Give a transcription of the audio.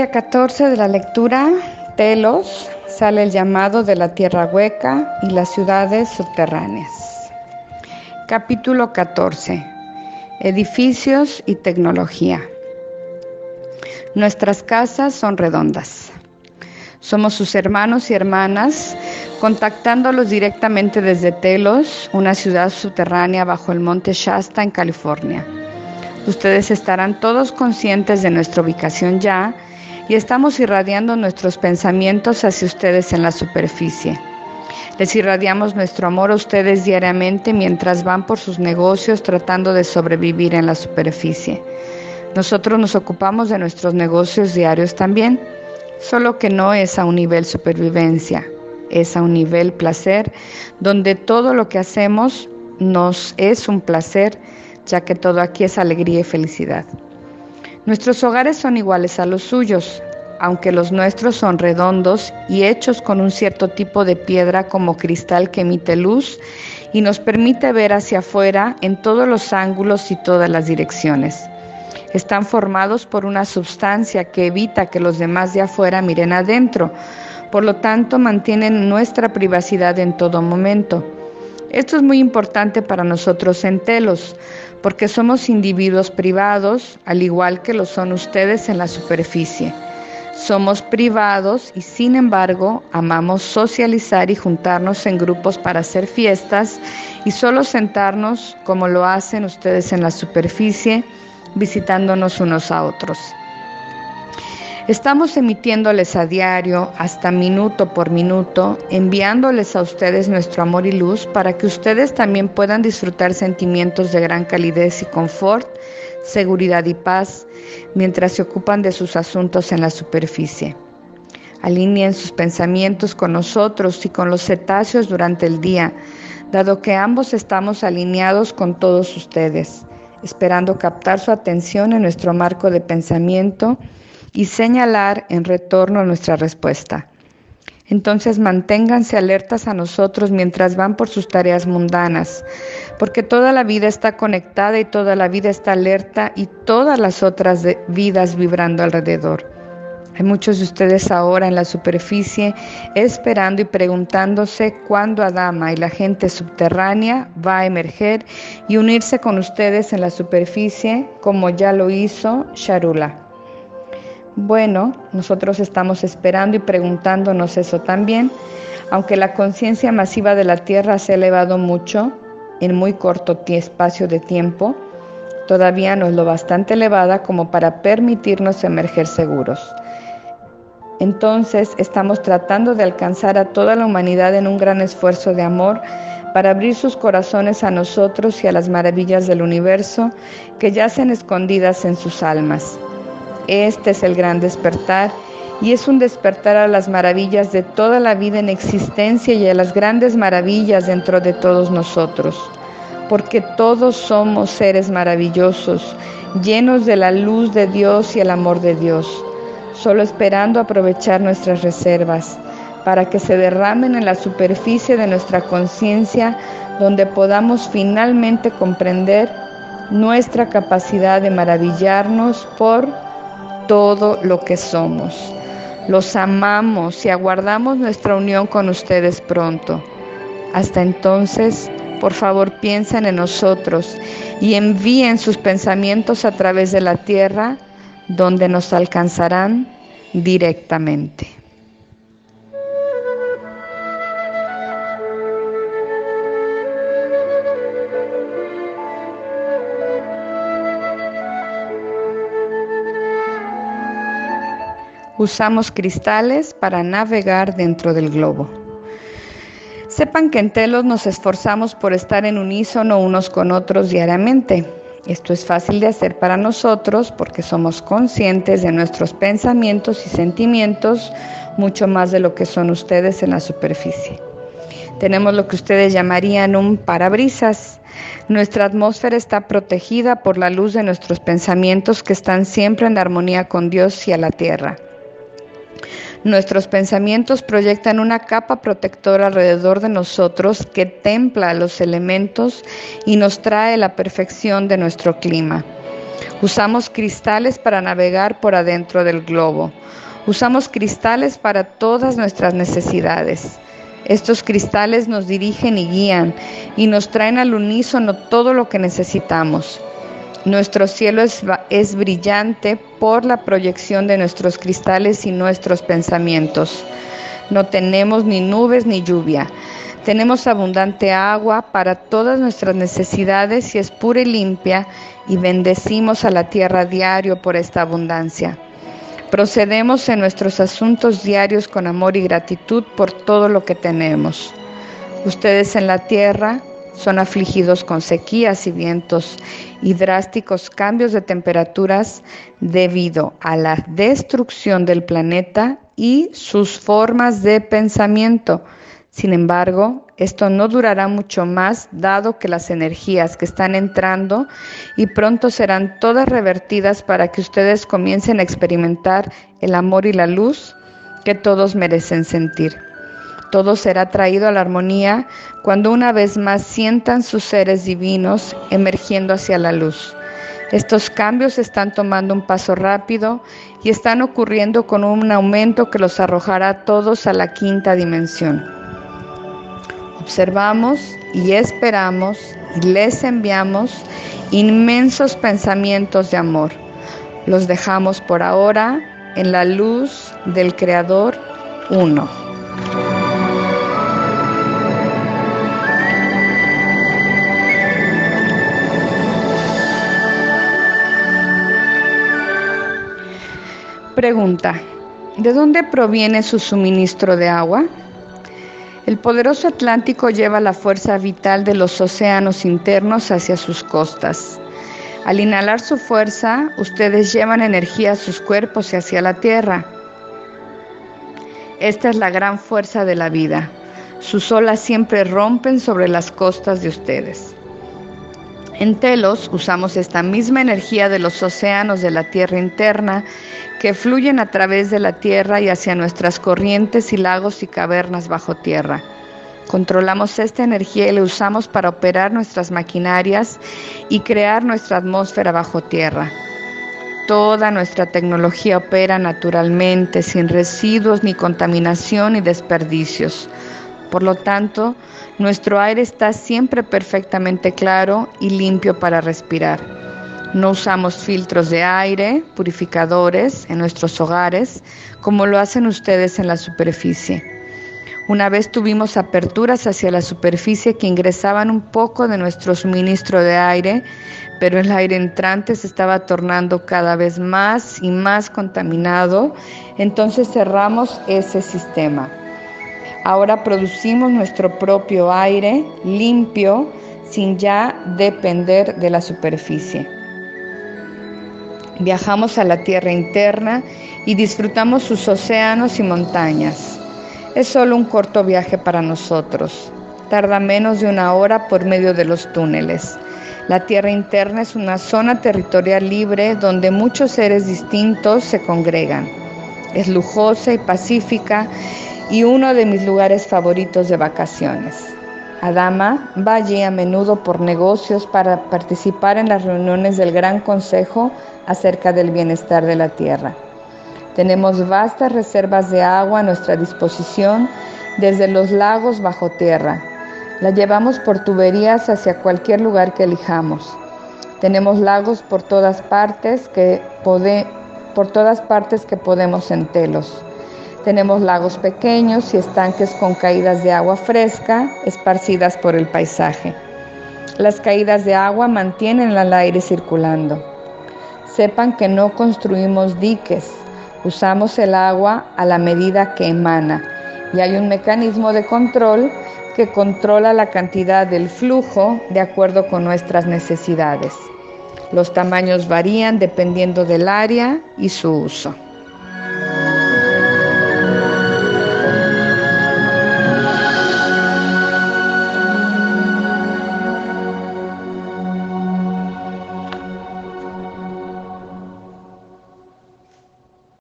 Día 14 de la lectura, Telos, sale el llamado de la tierra hueca y las ciudades subterráneas. Capítulo 14. Edificios y tecnología. Nuestras casas son redondas. Somos sus hermanos y hermanas, contactándolos directamente desde Telos, una ciudad subterránea bajo el monte Shasta en California. Ustedes estarán todos conscientes de nuestra ubicación ya y estamos irradiando nuestros pensamientos hacia ustedes en la superficie. Les irradiamos nuestro amor a ustedes diariamente mientras van por sus negocios tratando de sobrevivir en la superficie. Nosotros nos ocupamos de nuestros negocios diarios también solo que no es a un nivel supervivencia, es a un nivel placer, donde todo lo que hacemos nos es un placer, ya que todo aquí es alegría y felicidad. Nuestros hogares son iguales a los suyos, aunque los nuestros son redondos y hechos con un cierto tipo de piedra como cristal que emite luz y nos permite ver hacia afuera en todos los ángulos y todas las direcciones. Están formados por una sustancia que evita que los demás de afuera miren adentro. Por lo tanto, mantienen nuestra privacidad en todo momento. Esto es muy importante para nosotros en Telos, porque somos individuos privados, al igual que lo son ustedes en la superficie. Somos privados y sin embargo amamos socializar y juntarnos en grupos para hacer fiestas y solo sentarnos como lo hacen ustedes en la superficie visitándonos unos a otros. Estamos emitiéndoles a diario, hasta minuto por minuto, enviándoles a ustedes nuestro amor y luz para que ustedes también puedan disfrutar sentimientos de gran calidez y confort, seguridad y paz mientras se ocupan de sus asuntos en la superficie. Alineen sus pensamientos con nosotros y con los cetáceos durante el día, dado que ambos estamos alineados con todos ustedes esperando captar su atención en nuestro marco de pensamiento y señalar en retorno nuestra respuesta. Entonces manténganse alertas a nosotros mientras van por sus tareas mundanas, porque toda la vida está conectada y toda la vida está alerta y todas las otras vidas vibrando alrededor. Hay muchos de ustedes ahora en la superficie esperando y preguntándose cuándo Adama y la gente subterránea va a emerger y unirse con ustedes en la superficie como ya lo hizo Sharula. Bueno, nosotros estamos esperando y preguntándonos eso también, aunque la conciencia masiva de la Tierra se ha elevado mucho en muy corto espacio de tiempo, todavía no es lo bastante elevada como para permitirnos emerger seguros. Entonces estamos tratando de alcanzar a toda la humanidad en un gran esfuerzo de amor para abrir sus corazones a nosotros y a las maravillas del universo que yacen escondidas en sus almas. Este es el gran despertar. Y es un despertar a las maravillas de toda la vida en existencia y a las grandes maravillas dentro de todos nosotros, porque todos somos seres maravillosos, llenos de la luz de Dios y el amor de Dios solo esperando aprovechar nuestras reservas para que se derramen en la superficie de nuestra conciencia donde podamos finalmente comprender nuestra capacidad de maravillarnos por todo lo que somos. Los amamos y aguardamos nuestra unión con ustedes pronto. Hasta entonces, por favor, piensen en nosotros y envíen sus pensamientos a través de la tierra donde nos alcanzarán directamente. Usamos cristales para navegar dentro del globo. Sepan que en Telos nos esforzamos por estar en unísono unos con otros diariamente esto es fácil de hacer para nosotros porque somos conscientes de nuestros pensamientos y sentimientos mucho más de lo que son ustedes en la superficie. Tenemos lo que ustedes llamarían un parabrisas. Nuestra atmósfera está protegida por la luz de nuestros pensamientos que están siempre en armonía con Dios y a la tierra. Nuestros pensamientos proyectan una capa protectora alrededor de nosotros que templa los elementos y nos trae la perfección de nuestro clima. Usamos cristales para navegar por adentro del globo. Usamos cristales para todas nuestras necesidades. Estos cristales nos dirigen y guían y nos traen al unísono todo lo que necesitamos. Nuestro cielo es, es, brillante por la proyección de nuestros cristales y nuestros pensamientos. No tenemos ni nubes ni lluvia. Tenemos abundante agua para todas nuestras necesidades y es pura y limpia y bendecimos a la tierra diario por esta abundancia. Procedemos en nuestros asuntos diarios con amor y gratitud por todo lo que tenemos. Ustedes en la tierra son afligidos con sequías y vientos y drásticos cambios de temperaturas debido a la destrucción del planeta y sus formas de pensamiento sin embargo, esto no durará mucho más dado que las energías que están entrando y pronto serán todas revertidas para que ustedes comiencen a experimentar el amor y la luz que todos merecen sentir. Todo será traído a la armonía cuando una vez más sientan sus seres divinos emergiendo hacia la luz. Estos cambios están tomando un paso rápido y están ocurriendo con un aumento que los arrojará a todos a la quinta dimensión observamos y esperamos y les enviamos inmensos pensamientos de amor. Los dejamos por ahora en la luz del Creador uno. Pregunta, ¿de dónde proviene su suministro de agua? El poderoso Atlántico lleva la fuerza vital de los océanos internos hacia sus costas. Al inhalar su fuerza, ustedes llevan energía a sus cuerpos y hacia la tierra. Esta es la gran fuerza de la vida. Sus olas siempre rompen sobre las costas de ustedes. En Telos usamos esta misma energía de los océanos de la tierra interna que fluyen a través de la tierra y hacia nuestras corrientes y lagos y cavernas bajo tierra. Controlamos esta energía y la usamos para operar nuestras maquinarias y crear nuestra atmósfera bajo tierra. Toda nuestra tecnología opera naturalmente, sin residuos, ni contaminación, ni desperdicios. Por lo tanto, nuestro aire está siempre perfectamente claro y limpio para respirar. No usamos filtros de aire, purificadores en nuestros hogares, como lo hacen ustedes en la superficie. Una vez tuvimos aperturas hacia la superficie que ingresaban un poco de nuestro suministro de aire, pero el aire entrante se estaba tornando cada vez más y más contaminado, entonces cerramos ese sistema. Ahora producimos nuestro propio aire limpio sin ya depender de la superficie. Viajamos a la tierra interna y disfrutamos sus océanos y montañas. Es solo un corto viaje para nosotros. Tarda menos de una hora por medio de los túneles. La tierra interna es una zona territorial libre donde muchos seres distintos se congregan. Es lujosa y pacífica y uno de mis lugares favoritos de vacaciones. Adama va allí a menudo por negocios para participar en las reuniones del Gran Consejo acerca del bienestar de la tierra. Tenemos vastas reservas de agua a nuestra disposición desde los lagos bajo tierra. La llevamos por tuberías hacia cualquier lugar que elijamos. Tenemos lagos por todas partes que, por todas partes que podemos en. Tenemos lagos pequeños y estanques con caídas de agua fresca esparcidas por el paisaje. Las caídas de agua mantienen el aire circulando. Sepan que no construimos diques, usamos el agua a la medida que emana y hay un mecanismo de control que controla la cantidad del flujo de acuerdo con nuestras necesidades. Los tamaños varían dependiendo del área y su uso.